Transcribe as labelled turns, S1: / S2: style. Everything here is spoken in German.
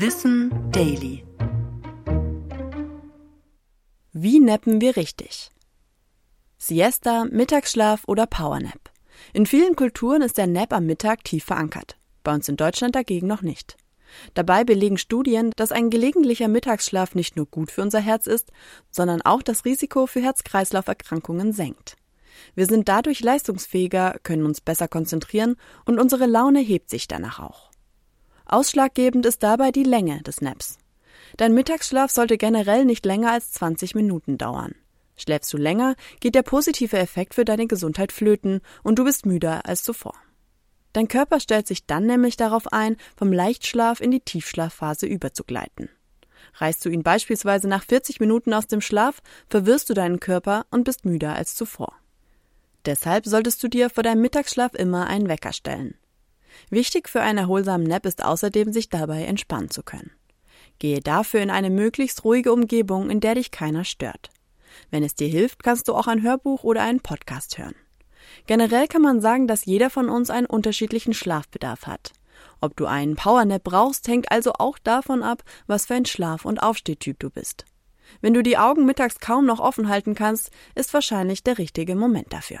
S1: Wissen Daily. Wie nappen wir richtig? Siesta, Mittagsschlaf oder Powernap. In vielen Kulturen ist der Nap am Mittag tief verankert. Bei uns in Deutschland dagegen noch nicht. Dabei belegen Studien, dass ein gelegentlicher Mittagsschlaf nicht nur gut für unser Herz ist, sondern auch das Risiko für Herz-Kreislauf-Erkrankungen senkt. Wir sind dadurch leistungsfähiger, können uns besser konzentrieren und unsere Laune hebt sich danach auch. Ausschlaggebend ist dabei die Länge des Naps. Dein Mittagsschlaf sollte generell nicht länger als 20 Minuten dauern. Schläfst du länger, geht der positive Effekt für deine Gesundheit flöten und du bist müder als zuvor. Dein Körper stellt sich dann nämlich darauf ein, vom Leichtschlaf in die Tiefschlafphase überzugleiten. Reißt du ihn beispielsweise nach 40 Minuten aus dem Schlaf, verwirrst du deinen Körper und bist müder als zuvor. Deshalb solltest du dir vor deinem Mittagsschlaf immer einen Wecker stellen. Wichtig für einen erholsamen Nap ist außerdem, sich dabei entspannen zu können. Gehe dafür in eine möglichst ruhige Umgebung, in der dich keiner stört. Wenn es dir hilft, kannst du auch ein Hörbuch oder einen Podcast hören. Generell kann man sagen, dass jeder von uns einen unterschiedlichen Schlafbedarf hat. Ob du einen Powernap brauchst, hängt also auch davon ab, was für ein Schlaf- und Aufstehtyp du bist. Wenn du die Augen mittags kaum noch offen halten kannst, ist wahrscheinlich der richtige Moment dafür.